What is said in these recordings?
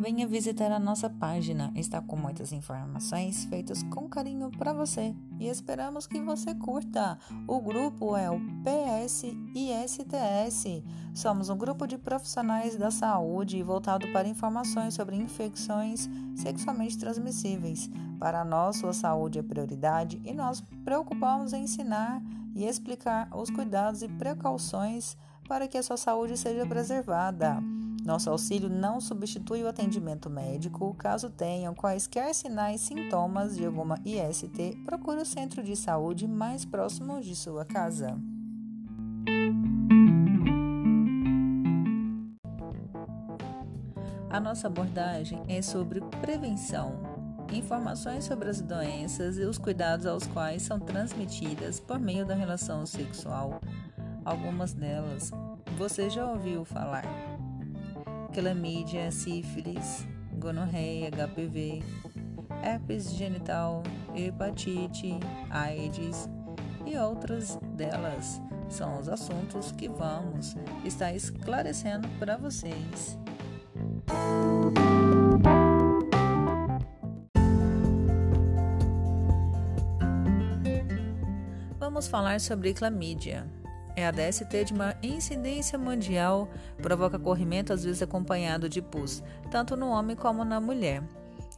venha visitar a nossa página. Está com muitas informações feitas com carinho para você e esperamos que você curta. O grupo é o PSISTS. Somos um grupo de profissionais da saúde voltado para informações sobre infecções sexualmente transmissíveis. Para nós, sua saúde é prioridade e nós preocupamos em ensinar e explicar os cuidados e precauções para que a sua saúde seja preservada. Nosso auxílio não substitui o atendimento médico. Caso tenham quaisquer sinais, sintomas de alguma IST, procure o centro de saúde mais próximo de sua casa. A nossa abordagem é sobre prevenção, informações sobre as doenças e os cuidados aos quais são transmitidas por meio da relação sexual. Algumas delas você já ouviu falar clamídia, sífilis, gonorreia, HPV, herpes genital, hepatite, AIDS e outras delas são os assuntos que vamos estar esclarecendo para vocês. Vamos falar sobre clamídia. É a DST de uma incidência mundial, provoca corrimento às vezes acompanhado de pus, tanto no homem como na mulher.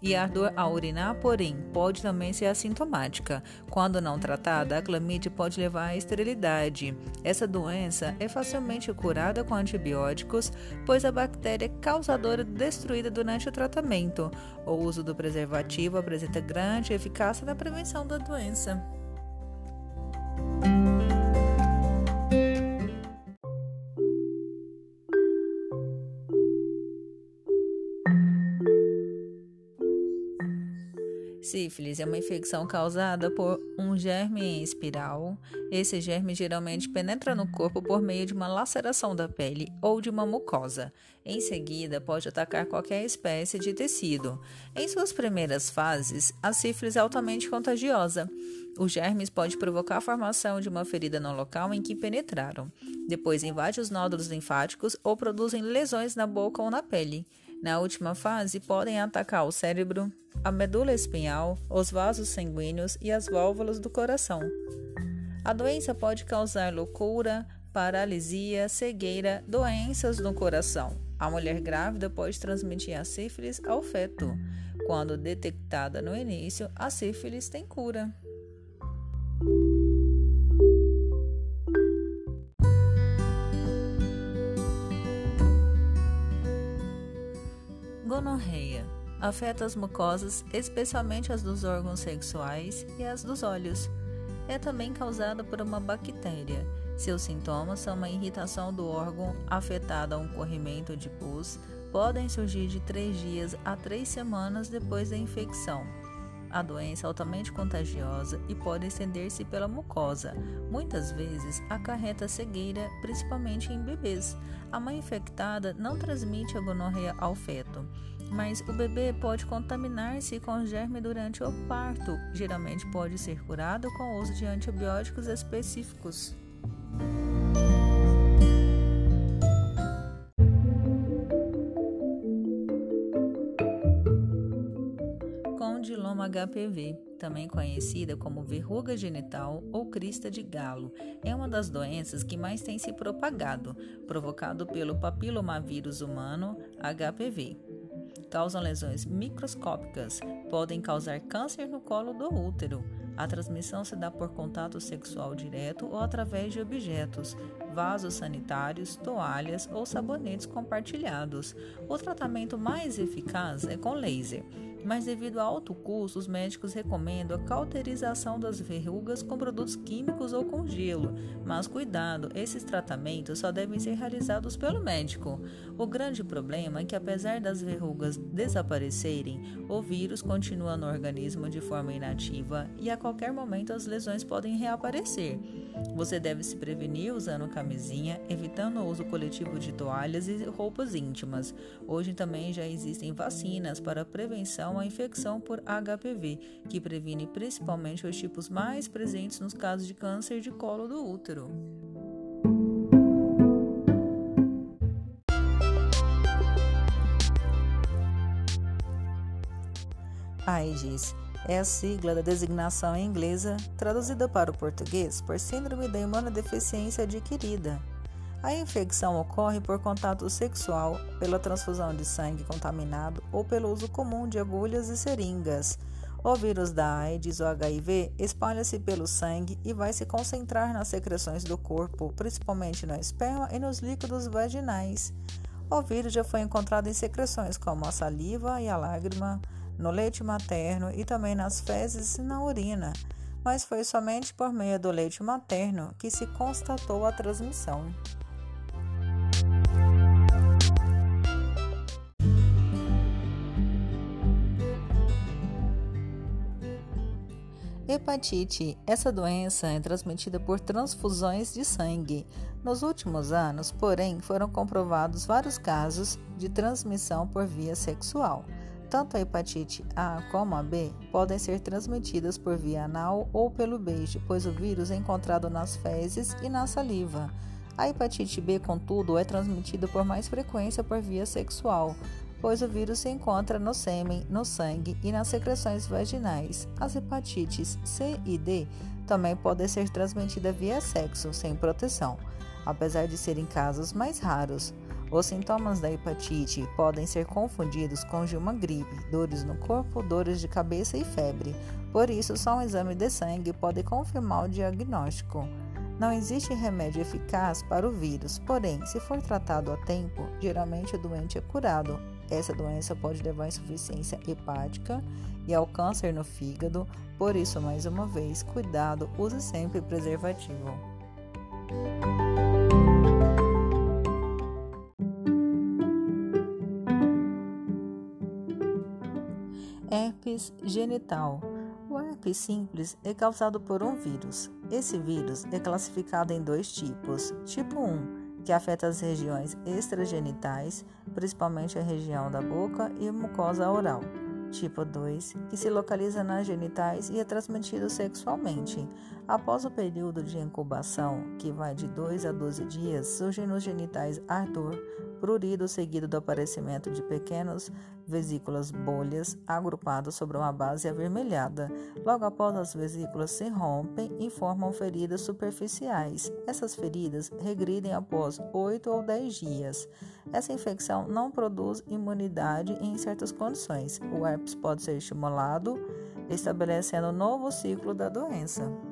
E a dor ao urinar, porém, pode também ser assintomática. Quando não tratada, a clamídia pode levar à esterilidade. Essa doença é facilmente curada com antibióticos, pois a bactéria causadora é destruída durante o tratamento. O uso do preservativo apresenta grande eficácia na prevenção da doença. Sífilis é uma infecção causada por um germe em espiral. Esse germe geralmente penetra no corpo por meio de uma laceração da pele ou de uma mucosa. Em seguida, pode atacar qualquer espécie de tecido. Em suas primeiras fases, a sífilis é altamente contagiosa. Os germes podem provocar a formação de uma ferida no local em que penetraram. Depois invade os nódulos linfáticos ou produzem lesões na boca ou na pele. Na última fase, podem atacar o cérebro, a medula espinhal, os vasos sanguíneos e as válvulas do coração. A doença pode causar loucura, paralisia, cegueira, doenças no coração. A mulher grávida pode transmitir a sífilis ao feto. Quando detectada no início, a sífilis tem cura. Gonorreia afeta as mucosas, especialmente as dos órgãos sexuais e as dos olhos. É também causada por uma bactéria. Seus sintomas são uma irritação do órgão afetado a um corrimento de pus, podem surgir de três dias a três semanas depois da infecção. A doença é altamente contagiosa e pode estender-se pela mucosa. Muitas vezes acarreta cegueira, principalmente em bebês. A mãe infectada não transmite a gonorreia ao feto, mas o bebê pode contaminar-se com germe durante o parto. Geralmente pode ser curado com o uso de antibióticos específicos. Condiloma HPV, também conhecida como verruga genital ou crista de galo, é uma das doenças que mais tem se propagado, provocado pelo papilomavírus humano HPV. Causam lesões microscópicas, podem causar câncer no colo do útero. A transmissão se dá por contato sexual direto ou através de objetos, vasos sanitários, toalhas ou sabonetes compartilhados. O tratamento mais eficaz é com laser mas devido ao alto custo, os médicos recomendam a cauterização das verrugas com produtos químicos ou com gelo. Mas cuidado, esses tratamentos só devem ser realizados pelo médico. O grande problema é que, apesar das verrugas desaparecerem, o vírus continua no organismo de forma inativa e a qualquer momento as lesões podem reaparecer. Você deve se prevenir usando camisinha, evitando o uso coletivo de toalhas e roupas íntimas. Hoje também já existem vacinas para prevenção a infecção por HPV, que previne principalmente os tipos mais presentes nos casos de câncer de colo do útero. AIDS é a sigla da designação inglesa traduzida para o português por Síndrome da Imunodeficiência Adquirida. A infecção ocorre por contato sexual, pela transfusão de sangue contaminado ou pelo uso comum de agulhas e seringas. O vírus da AIDS ou HIV espalha-se pelo sangue e vai se concentrar nas secreções do corpo, principalmente no esperma e nos líquidos vaginais. O vírus já foi encontrado em secreções como a saliva e a lágrima, no leite materno e também nas fezes e na urina, mas foi somente por meio do leite materno que se constatou a transmissão. Hepatite. Essa doença é transmitida por transfusões de sangue. Nos últimos anos, porém, foram comprovados vários casos de transmissão por via sexual. Tanto a hepatite A como a B podem ser transmitidas por via anal ou pelo beijo, pois o vírus é encontrado nas fezes e na saliva. A hepatite B, contudo, é transmitida por mais frequência por via sexual, pois o vírus se encontra no sêmen, no sangue e nas secreções vaginais. As hepatites C e D também podem ser transmitidas via sexo, sem proteção, apesar de serem casos mais raros. Os sintomas da hepatite podem ser confundidos com de uma gripe, dores no corpo, dores de cabeça e febre. Por isso, só um exame de sangue pode confirmar o diagnóstico. Não existe remédio eficaz para o vírus, porém, se for tratado a tempo, geralmente o doente é curado. Essa doença pode levar à insuficiência hepática e ao câncer no fígado, por isso, mais uma vez, cuidado, use sempre preservativo. Herpes genital. O herpes simples é causado por um vírus. Esse vírus é classificado em dois tipos: tipo 1, que afeta as regiões extragenitais, principalmente a região da boca e mucosa oral. Tipo 2, que se localiza nas genitais e é transmitido sexualmente. Após o período de incubação, que vai de 2 a 12 dias, surge nos genitais ardor, prurido seguido do aparecimento de pequenos vesículas bolhas agrupadas sobre uma base avermelhada. Logo após as vesículas se rompem e formam feridas superficiais. Essas feridas regridem após 8 ou 10 dias. Essa infecção não produz imunidade em certas condições. O herpes pode ser estimulado, estabelecendo um novo ciclo da doença.